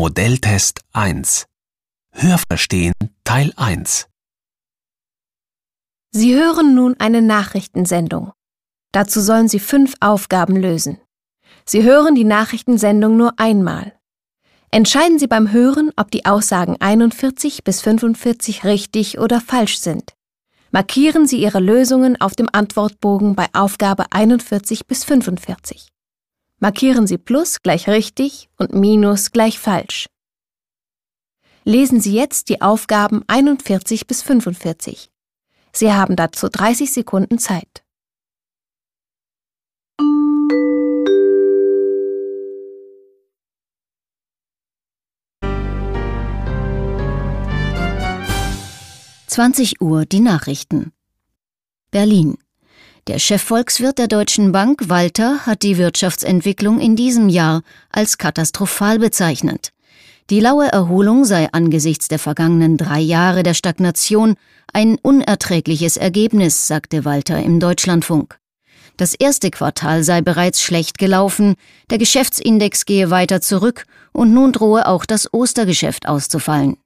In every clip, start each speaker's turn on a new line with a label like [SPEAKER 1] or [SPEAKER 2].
[SPEAKER 1] Modelltest 1 Hörverstehen Teil 1
[SPEAKER 2] Sie hören nun eine Nachrichtensendung. Dazu sollen Sie fünf Aufgaben lösen. Sie hören die Nachrichtensendung nur einmal. Entscheiden Sie beim Hören, ob die Aussagen 41 bis 45 richtig oder falsch sind. Markieren Sie Ihre Lösungen auf dem Antwortbogen bei Aufgabe 41 bis 45. Markieren Sie Plus gleich richtig und Minus gleich falsch. Lesen Sie jetzt die Aufgaben 41 bis 45. Sie haben dazu 30 Sekunden Zeit.
[SPEAKER 3] Zwanzig Uhr die Nachrichten. Berlin. Der Chefvolkswirt der Deutschen Bank, Walter, hat die Wirtschaftsentwicklung in diesem Jahr als katastrophal bezeichnet. Die laue Erholung sei angesichts der vergangenen drei Jahre der Stagnation ein unerträgliches Ergebnis, sagte Walter im Deutschlandfunk. Das erste Quartal sei bereits schlecht gelaufen, der Geschäftsindex gehe weiter zurück und nun drohe auch das Ostergeschäft auszufallen.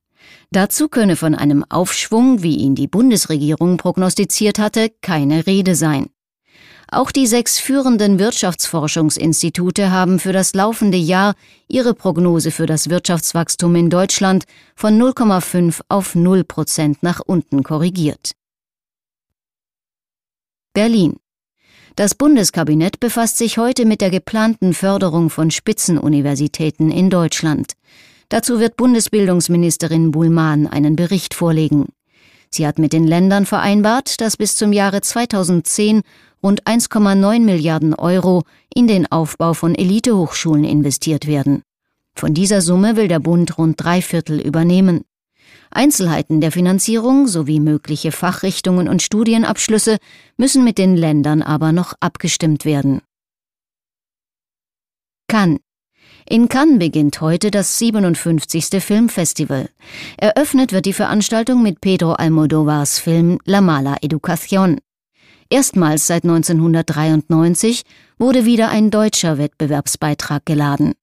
[SPEAKER 3] Dazu könne von einem Aufschwung, wie ihn die Bundesregierung prognostiziert hatte, keine Rede sein. Auch die sechs führenden Wirtschaftsforschungsinstitute haben für das laufende Jahr ihre Prognose für das Wirtschaftswachstum in Deutschland von 0,5 auf 0 Prozent nach unten korrigiert. Berlin. Das Bundeskabinett befasst sich heute mit der geplanten Förderung von Spitzenuniversitäten in Deutschland. Dazu wird Bundesbildungsministerin Buhlmann einen Bericht vorlegen. Sie hat mit den Ländern vereinbart, dass bis zum Jahre 2010 rund 1,9 Milliarden Euro in den Aufbau von Elitehochschulen investiert werden. Von dieser Summe will der Bund rund drei Viertel übernehmen. Einzelheiten der Finanzierung sowie mögliche Fachrichtungen und Studienabschlüsse müssen mit den Ländern aber noch abgestimmt werden. Cannes in Cannes beginnt heute das 57. Filmfestival. Eröffnet wird die Veranstaltung mit Pedro Almodovars Film La Mala Educación. Erstmals seit 1993 wurde wieder ein deutscher Wettbewerbsbeitrag geladen.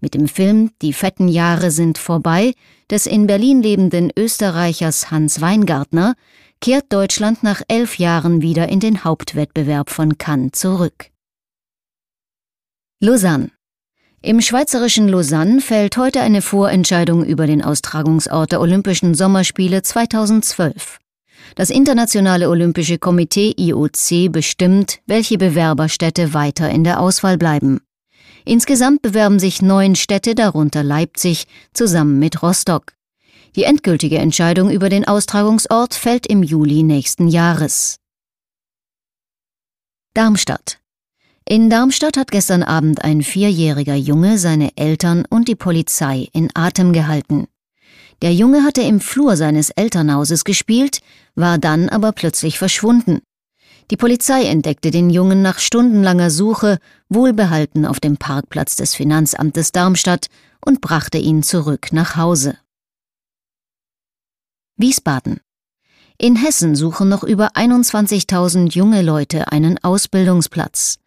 [SPEAKER 3] Mit dem Film Die fetten Jahre sind vorbei des in Berlin lebenden Österreichers Hans Weingartner kehrt Deutschland nach elf Jahren wieder in den Hauptwettbewerb von Cannes zurück. Lausanne im schweizerischen Lausanne fällt heute eine Vorentscheidung über den Austragungsort der Olympischen Sommerspiele 2012. Das Internationale Olympische Komitee IOC bestimmt, welche Bewerberstädte weiter in der Auswahl bleiben. Insgesamt bewerben sich neun Städte, darunter Leipzig, zusammen mit Rostock. Die endgültige Entscheidung über den Austragungsort fällt im Juli nächsten Jahres. Darmstadt. In Darmstadt hat gestern Abend ein vierjähriger Junge seine Eltern und die Polizei in Atem gehalten. Der Junge hatte im Flur seines Elternhauses gespielt, war dann aber plötzlich verschwunden. Die Polizei entdeckte den Jungen nach stundenlanger Suche wohlbehalten auf dem Parkplatz des Finanzamtes Darmstadt und brachte ihn zurück nach Hause. Wiesbaden. In Hessen suchen noch über 21.000 junge Leute einen Ausbildungsplatz.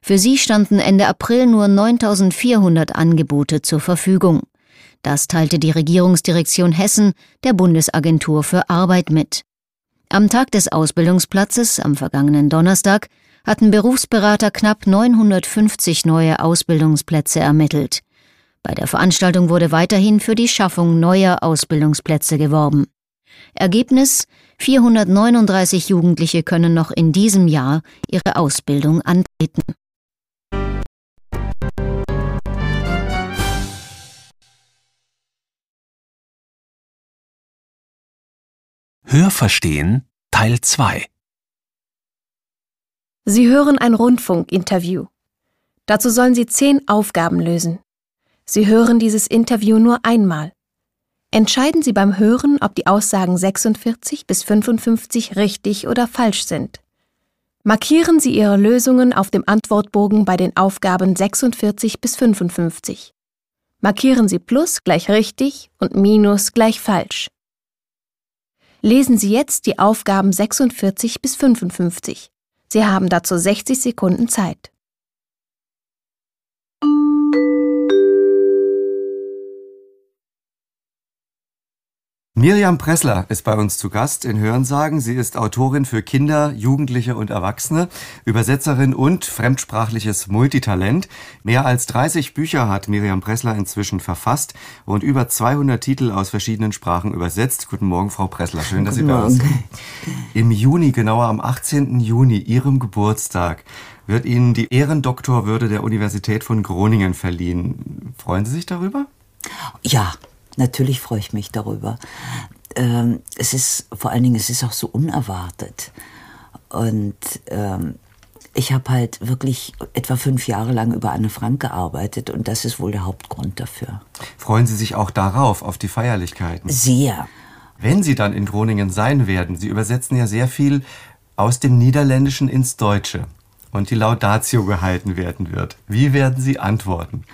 [SPEAKER 3] Für sie standen Ende April nur 9.400 Angebote zur Verfügung. Das teilte die Regierungsdirektion Hessen der Bundesagentur für Arbeit mit. Am Tag des Ausbildungsplatzes, am vergangenen Donnerstag, hatten Berufsberater knapp 950 neue Ausbildungsplätze ermittelt. Bei der Veranstaltung wurde weiterhin für die Schaffung neuer Ausbildungsplätze geworben. Ergebnis 439 Jugendliche können noch in diesem Jahr ihre Ausbildung antreten.
[SPEAKER 1] Hörverstehen Teil 2
[SPEAKER 2] Sie hören ein Rundfunkinterview. Dazu sollen Sie zehn Aufgaben lösen. Sie hören dieses Interview nur einmal. Entscheiden Sie beim Hören, ob die Aussagen 46 bis 55 richtig oder falsch sind. Markieren Sie Ihre Lösungen auf dem Antwortbogen bei den Aufgaben 46 bis 55. Markieren Sie Plus gleich richtig und Minus gleich falsch. Lesen Sie jetzt die Aufgaben 46 bis 55. Sie haben dazu 60 Sekunden Zeit.
[SPEAKER 4] – Miriam Pressler ist bei uns zu Gast in Hörensagen. Sie ist Autorin für Kinder, Jugendliche und Erwachsene, Übersetzerin und fremdsprachliches Multitalent. Mehr als 30 Bücher hat Miriam Pressler inzwischen verfasst und über 200 Titel aus verschiedenen Sprachen übersetzt. Guten Morgen, Frau Pressler. Schön, dass Guten Sie da sind. Im Juni, genauer am 18. Juni, Ihrem Geburtstag, wird Ihnen die Ehrendoktorwürde der Universität von Groningen verliehen. Freuen Sie sich darüber?
[SPEAKER 5] Ja, Natürlich freue ich mich darüber. Ähm, es ist vor allen Dingen, es ist auch so unerwartet. Und ähm, ich habe halt wirklich etwa fünf Jahre lang über Anne Frank gearbeitet und das ist wohl der Hauptgrund dafür.
[SPEAKER 4] Freuen Sie sich auch darauf, auf die Feierlichkeiten?
[SPEAKER 5] Sehr.
[SPEAKER 4] Wenn Sie dann in Groningen sein werden, Sie übersetzen ja sehr viel aus dem Niederländischen ins Deutsche und die Laudatio gehalten werden wird. Wie werden Sie antworten?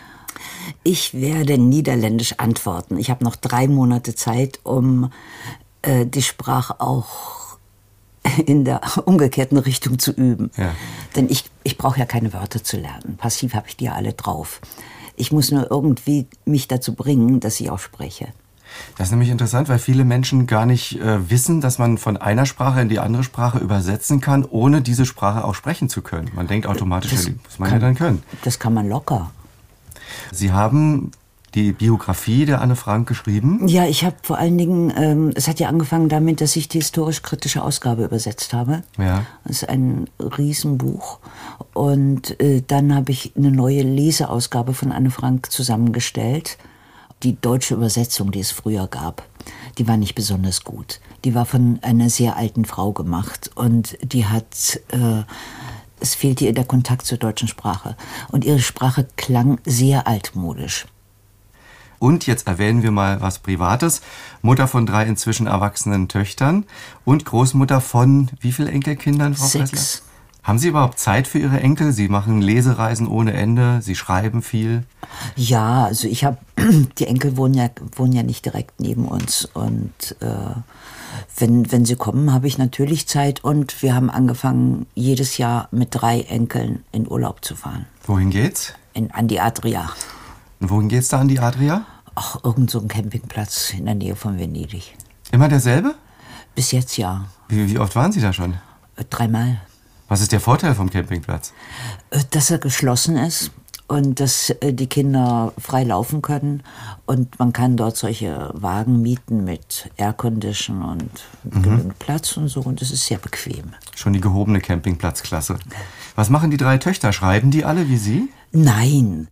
[SPEAKER 5] Ich werde niederländisch antworten. Ich habe noch drei Monate Zeit, um äh, die Sprache auch in der umgekehrten Richtung zu üben. Ja. Denn ich, ich brauche ja keine Wörter zu lernen. Passiv habe ich die ja alle drauf. Ich muss nur irgendwie mich dazu bringen, dass ich auch spreche.
[SPEAKER 4] Das ist nämlich interessant, weil viele Menschen gar nicht äh, wissen, dass man von einer Sprache in die andere Sprache übersetzen kann, ohne diese Sprache auch sprechen zu können. Man denkt automatisch, das muss man kann, ja dann können.
[SPEAKER 5] Das kann man locker.
[SPEAKER 4] Sie haben die Biografie der Anne Frank geschrieben?
[SPEAKER 5] Ja, ich habe vor allen Dingen, ähm, es hat ja angefangen damit, dass ich die historisch-kritische Ausgabe übersetzt habe. Ja. Das ist ein Riesenbuch. Und äh, dann habe ich eine neue Leseausgabe von Anne Frank zusammengestellt. Die deutsche Übersetzung, die es früher gab, die war nicht besonders gut. Die war von einer sehr alten Frau gemacht und die hat äh, es fehlte ihr der Kontakt zur deutschen Sprache. Und ihre Sprache klang sehr altmodisch.
[SPEAKER 4] Und jetzt erwähnen wir mal was Privates. Mutter von drei inzwischen erwachsenen Töchtern und Großmutter von wie vielen Enkelkindern,
[SPEAKER 5] Frau Sechs. Pressler?
[SPEAKER 4] Haben Sie überhaupt Zeit für Ihre Enkel? Sie machen Lesereisen ohne Ende, Sie schreiben viel.
[SPEAKER 5] Ja, also ich habe, die Enkel wohnen ja, wohnen ja nicht direkt neben uns und äh, wenn, wenn sie kommen, habe ich natürlich Zeit und wir haben angefangen, jedes Jahr mit drei Enkeln in Urlaub zu fahren.
[SPEAKER 4] Wohin geht's?
[SPEAKER 5] In, an die Adria.
[SPEAKER 4] Und wohin geht's da an die Adria?
[SPEAKER 5] Ach, irgend so ein Campingplatz in der Nähe von Venedig.
[SPEAKER 4] Immer derselbe?
[SPEAKER 5] Bis jetzt ja.
[SPEAKER 4] Wie, wie oft waren Sie da schon?
[SPEAKER 5] Äh, dreimal.
[SPEAKER 4] Was ist der Vorteil vom Campingplatz?
[SPEAKER 5] Äh, dass er geschlossen ist und dass äh, die Kinder frei laufen können und man kann dort solche Wagen mieten mit Aircondition und mhm. genügend Platz und so und es ist sehr bequem.
[SPEAKER 4] Schon die gehobene Campingplatzklasse. Was machen die drei Töchter? Schreiben die alle wie Sie?
[SPEAKER 5] Nein.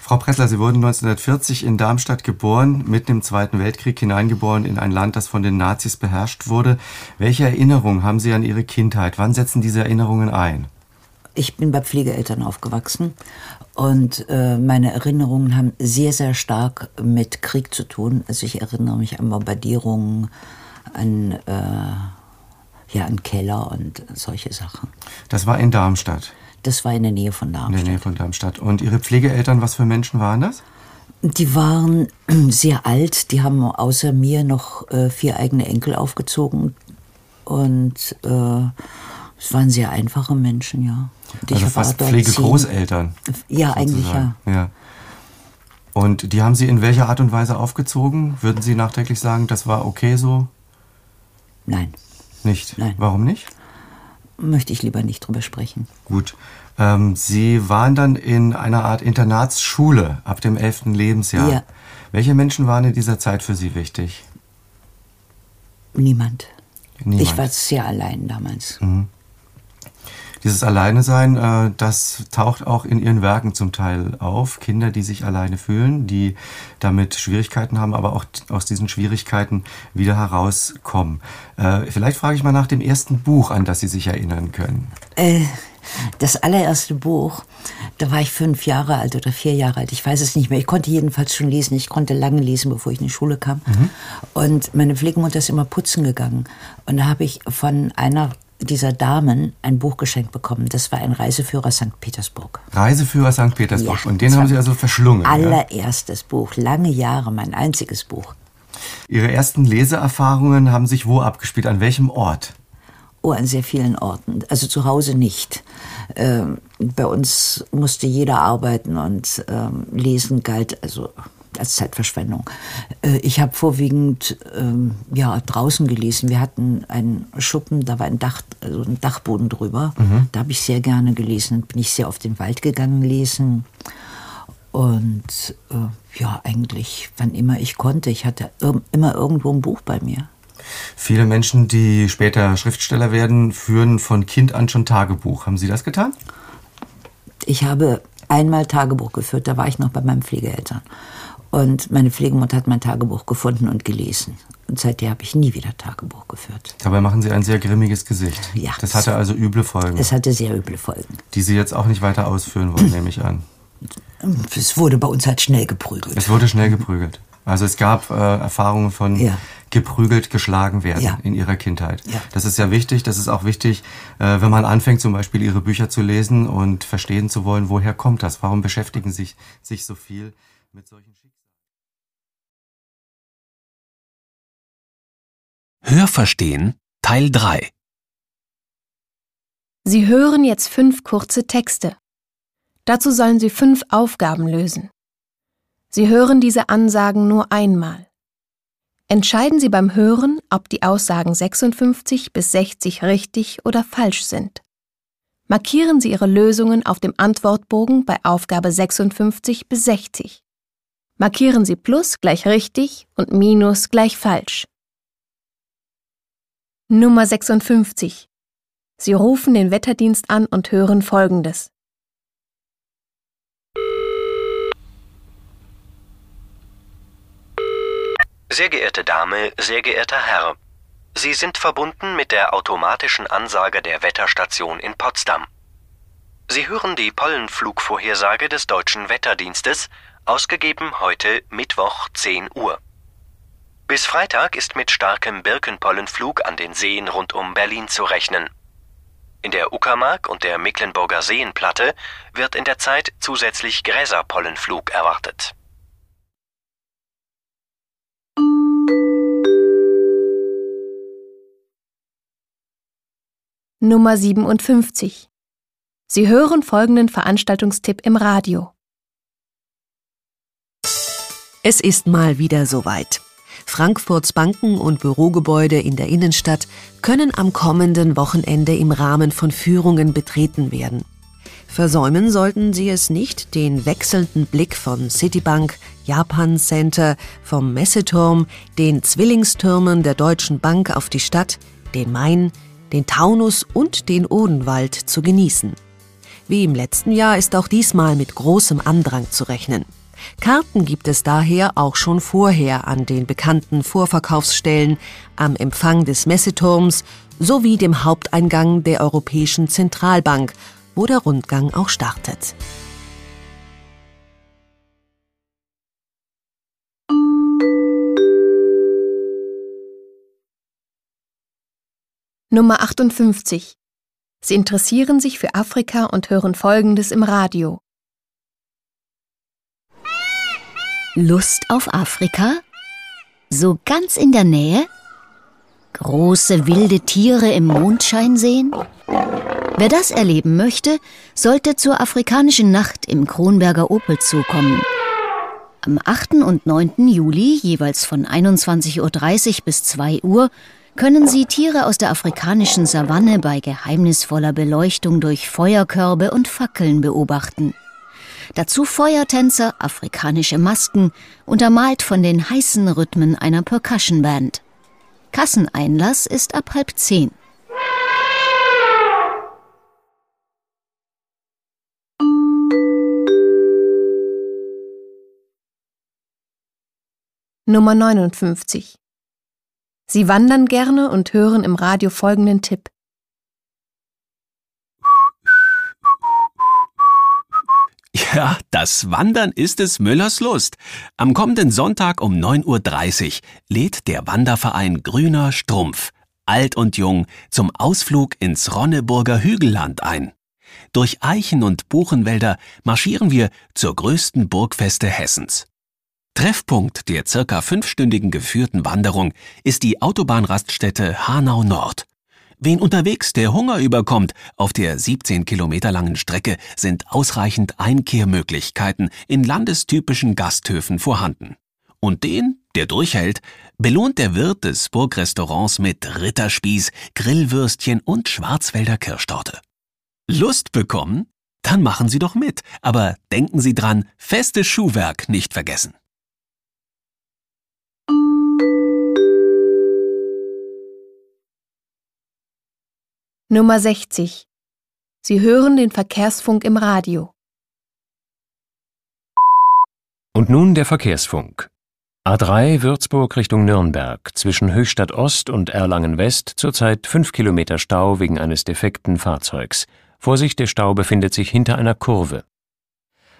[SPEAKER 4] Frau Pressler, Sie wurden 1940 in Darmstadt geboren, mitten im Zweiten Weltkrieg hineingeboren in ein Land, das von den Nazis beherrscht wurde. Welche Erinnerungen haben Sie an Ihre Kindheit? Wann setzen diese Erinnerungen ein?
[SPEAKER 5] Ich bin bei Pflegeeltern aufgewachsen und äh, meine Erinnerungen haben sehr, sehr stark mit Krieg zu tun. Also ich erinnere mich an Bombardierungen, an, äh, ja, an Keller und solche Sachen.
[SPEAKER 4] Das war in Darmstadt?
[SPEAKER 5] Das war in der Nähe von Darmstadt.
[SPEAKER 4] In der Nähe von Darmstadt. Und Ihre Pflegeeltern, was für Menschen waren das?
[SPEAKER 5] Die waren sehr alt. Die haben außer mir noch äh, vier eigene Enkel aufgezogen. Und äh, es waren sehr einfache Menschen, ja.
[SPEAKER 4] Und also fast Pflegegroßeltern.
[SPEAKER 5] Ja, sozusagen. eigentlich ja.
[SPEAKER 4] ja. Und die haben Sie in welcher Art und Weise aufgezogen? Würden Sie nachträglich sagen, das war okay so?
[SPEAKER 5] Nein.
[SPEAKER 4] Nicht?
[SPEAKER 5] Nein.
[SPEAKER 4] Warum nicht?
[SPEAKER 5] Möchte ich lieber nicht drüber sprechen.
[SPEAKER 4] Gut. Ähm, Sie waren dann in einer Art Internatsschule ab dem elften Lebensjahr. Ja. Welche Menschen waren in dieser Zeit für Sie wichtig?
[SPEAKER 5] Niemand. Niemand. Ich war sehr allein damals. Mhm.
[SPEAKER 4] Dieses Alleine sein, äh, das taucht auch in ihren Werken zum Teil auf. Kinder, die sich alleine fühlen, die damit Schwierigkeiten haben, aber auch aus diesen Schwierigkeiten wieder herauskommen. Äh, vielleicht frage ich mal nach dem ersten Buch, an das Sie sich erinnern können.
[SPEAKER 5] Äh, das allererste Buch, da war ich fünf Jahre alt oder vier Jahre alt. Ich weiß es nicht mehr. Ich konnte jedenfalls schon lesen. Ich konnte lange lesen, bevor ich in die Schule kam. Mhm. Und meine Pflegemutter ist immer putzen gegangen. Und da habe ich von einer dieser Damen ein Buch geschenkt bekommen. Das war ein Reiseführer St. Petersburg.
[SPEAKER 4] Reiseführer St. Petersburg. Ja, Und den haben Sie also verschlungen.
[SPEAKER 5] Allererstes ja? Buch, lange Jahre, mein einziges Buch.
[SPEAKER 4] Ihre ersten Leseerfahrungen haben sich wo abgespielt? An welchem Ort?
[SPEAKER 5] Oh, an sehr vielen Orten. Also zu Hause nicht. Ähm, bei uns musste jeder arbeiten und ähm, Lesen galt also als Zeitverschwendung. Äh, ich habe vorwiegend ähm, ja, draußen gelesen. Wir hatten einen Schuppen, da war ein, Dach, also ein Dachboden drüber. Mhm. Da habe ich sehr gerne gelesen. Bin ich sehr auf den Wald gegangen lesen. Und äh, ja, eigentlich, wann immer ich konnte. Ich hatte immer irgendwo ein Buch bei mir.
[SPEAKER 4] Viele Menschen, die später Schriftsteller werden, führen von Kind an schon Tagebuch. Haben Sie das getan?
[SPEAKER 5] Ich habe einmal Tagebuch geführt, da war ich noch bei meinen Pflegeeltern. Und meine Pflegemutter hat mein Tagebuch gefunden und gelesen. Und seitdem habe ich nie wieder Tagebuch geführt.
[SPEAKER 4] Dabei machen Sie ein sehr grimmiges Gesicht.
[SPEAKER 5] Ja.
[SPEAKER 4] Das hatte also üble Folgen.
[SPEAKER 5] Es hatte sehr üble Folgen.
[SPEAKER 4] Die Sie jetzt auch nicht weiter ausführen wollen, nehme ich an.
[SPEAKER 5] Es wurde bei uns halt schnell geprügelt.
[SPEAKER 4] Es wurde schnell geprügelt. Also es gab äh, Erfahrungen von ja. geprügelt, geschlagen werden ja. in ihrer Kindheit. Ja. Das ist ja wichtig. Das ist auch wichtig, äh, wenn man anfängt, zum Beispiel ihre Bücher zu lesen und verstehen zu wollen, woher kommt das? Warum beschäftigen sich sich so viel mit solchen
[SPEAKER 1] Hörverstehen Teil 3
[SPEAKER 2] Sie hören jetzt fünf kurze Texte. Dazu sollen Sie fünf Aufgaben lösen. Sie hören diese Ansagen nur einmal. Entscheiden Sie beim Hören, ob die Aussagen 56 bis 60 richtig oder falsch sind. Markieren Sie Ihre Lösungen auf dem Antwortbogen bei Aufgabe 56 bis 60. Markieren Sie Plus gleich richtig und Minus gleich falsch. Nummer 56. Sie rufen den Wetterdienst an und hören Folgendes.
[SPEAKER 6] Sehr geehrte Dame, sehr geehrter Herr, Sie sind verbunden mit der automatischen Ansage der Wetterstation in Potsdam. Sie hören die Pollenflugvorhersage des deutschen Wetterdienstes, ausgegeben heute Mittwoch 10 Uhr. Bis Freitag ist mit starkem Birkenpollenflug an den Seen rund um Berlin zu rechnen. In der Uckermark und der Mecklenburger Seenplatte wird in der Zeit zusätzlich Gräserpollenflug erwartet.
[SPEAKER 2] Nummer 57. Sie hören folgenden Veranstaltungstipp im Radio.
[SPEAKER 7] Es ist mal wieder soweit. Frankfurts Banken und Bürogebäude in der Innenstadt können am kommenden Wochenende im Rahmen von Führungen betreten werden. Versäumen sollten Sie es nicht, den wechselnden Blick von Citibank, Japan Center, vom Messeturm, den Zwillingstürmen der Deutschen Bank auf die Stadt, den Main, den Taunus und den Odenwald zu genießen. Wie im letzten Jahr ist auch diesmal mit großem Andrang zu rechnen. Karten gibt es daher auch schon vorher an den bekannten Vorverkaufsstellen, am Empfang des Messeturms sowie dem Haupteingang der Europäischen Zentralbank, wo der Rundgang auch startet.
[SPEAKER 2] Nummer 58. Sie interessieren sich für Afrika und hören Folgendes im Radio.
[SPEAKER 3] Lust auf Afrika? So ganz in der Nähe? Große wilde Tiere im Mondschein sehen? Wer das erleben möchte, sollte zur afrikanischen Nacht im Kronberger Opel zukommen. Am 8. und 9. Juli, jeweils von 21.30 Uhr bis 2 Uhr, können Sie Tiere aus der afrikanischen Savanne bei geheimnisvoller Beleuchtung durch Feuerkörbe und Fackeln beobachten. Dazu Feuertänzer, afrikanische Masken, untermalt von den heißen Rhythmen einer Percussion Band. Kasseneinlass ist ab halb zehn.
[SPEAKER 2] Nummer 59. Sie wandern gerne und hören im Radio folgenden Tipp.
[SPEAKER 1] Ja, das Wandern ist es Müllers Lust. Am kommenden Sonntag um 9.30 Uhr lädt der Wanderverein Grüner Strumpf, alt und jung, zum Ausflug ins Ronneburger Hügelland ein. Durch Eichen- und Buchenwälder marschieren wir zur größten Burgfeste Hessens. Treffpunkt der circa fünfstündigen geführten Wanderung ist die Autobahnraststätte Hanau Nord. Wen unterwegs der Hunger überkommt, auf der 17 Kilometer langen Strecke sind ausreichend Einkehrmöglichkeiten in landestypischen Gasthöfen vorhanden. Und den, der durchhält, belohnt der Wirt des Burgrestaurants mit Ritterspieß, Grillwürstchen und Schwarzwälder Kirschtorte. Lust bekommen? Dann machen Sie doch mit, aber denken Sie dran, festes Schuhwerk nicht vergessen.
[SPEAKER 2] Nummer 60. Sie hören den Verkehrsfunk im Radio.
[SPEAKER 8] Und nun der Verkehrsfunk. A3 Würzburg Richtung Nürnberg zwischen Höchstadt Ost und Erlangen West zurzeit 5 Kilometer Stau wegen eines defekten Fahrzeugs. Vorsicht, der Stau befindet sich hinter einer Kurve.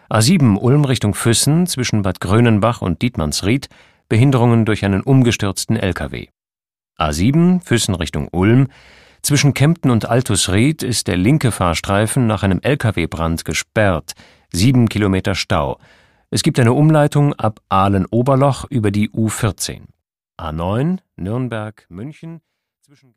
[SPEAKER 8] A7 Ulm Richtung Füssen zwischen Bad Grönenbach und Dietmannsried Behinderungen durch einen umgestürzten LKW. A7 Füssen Richtung Ulm zwischen Kempten und Altusried ist der linke Fahrstreifen nach einem LKW-Brand gesperrt. Sieben Kilometer Stau. Es gibt eine Umleitung ab Aalen-Oberloch über die U14. A9 Nürnberg-München zwischen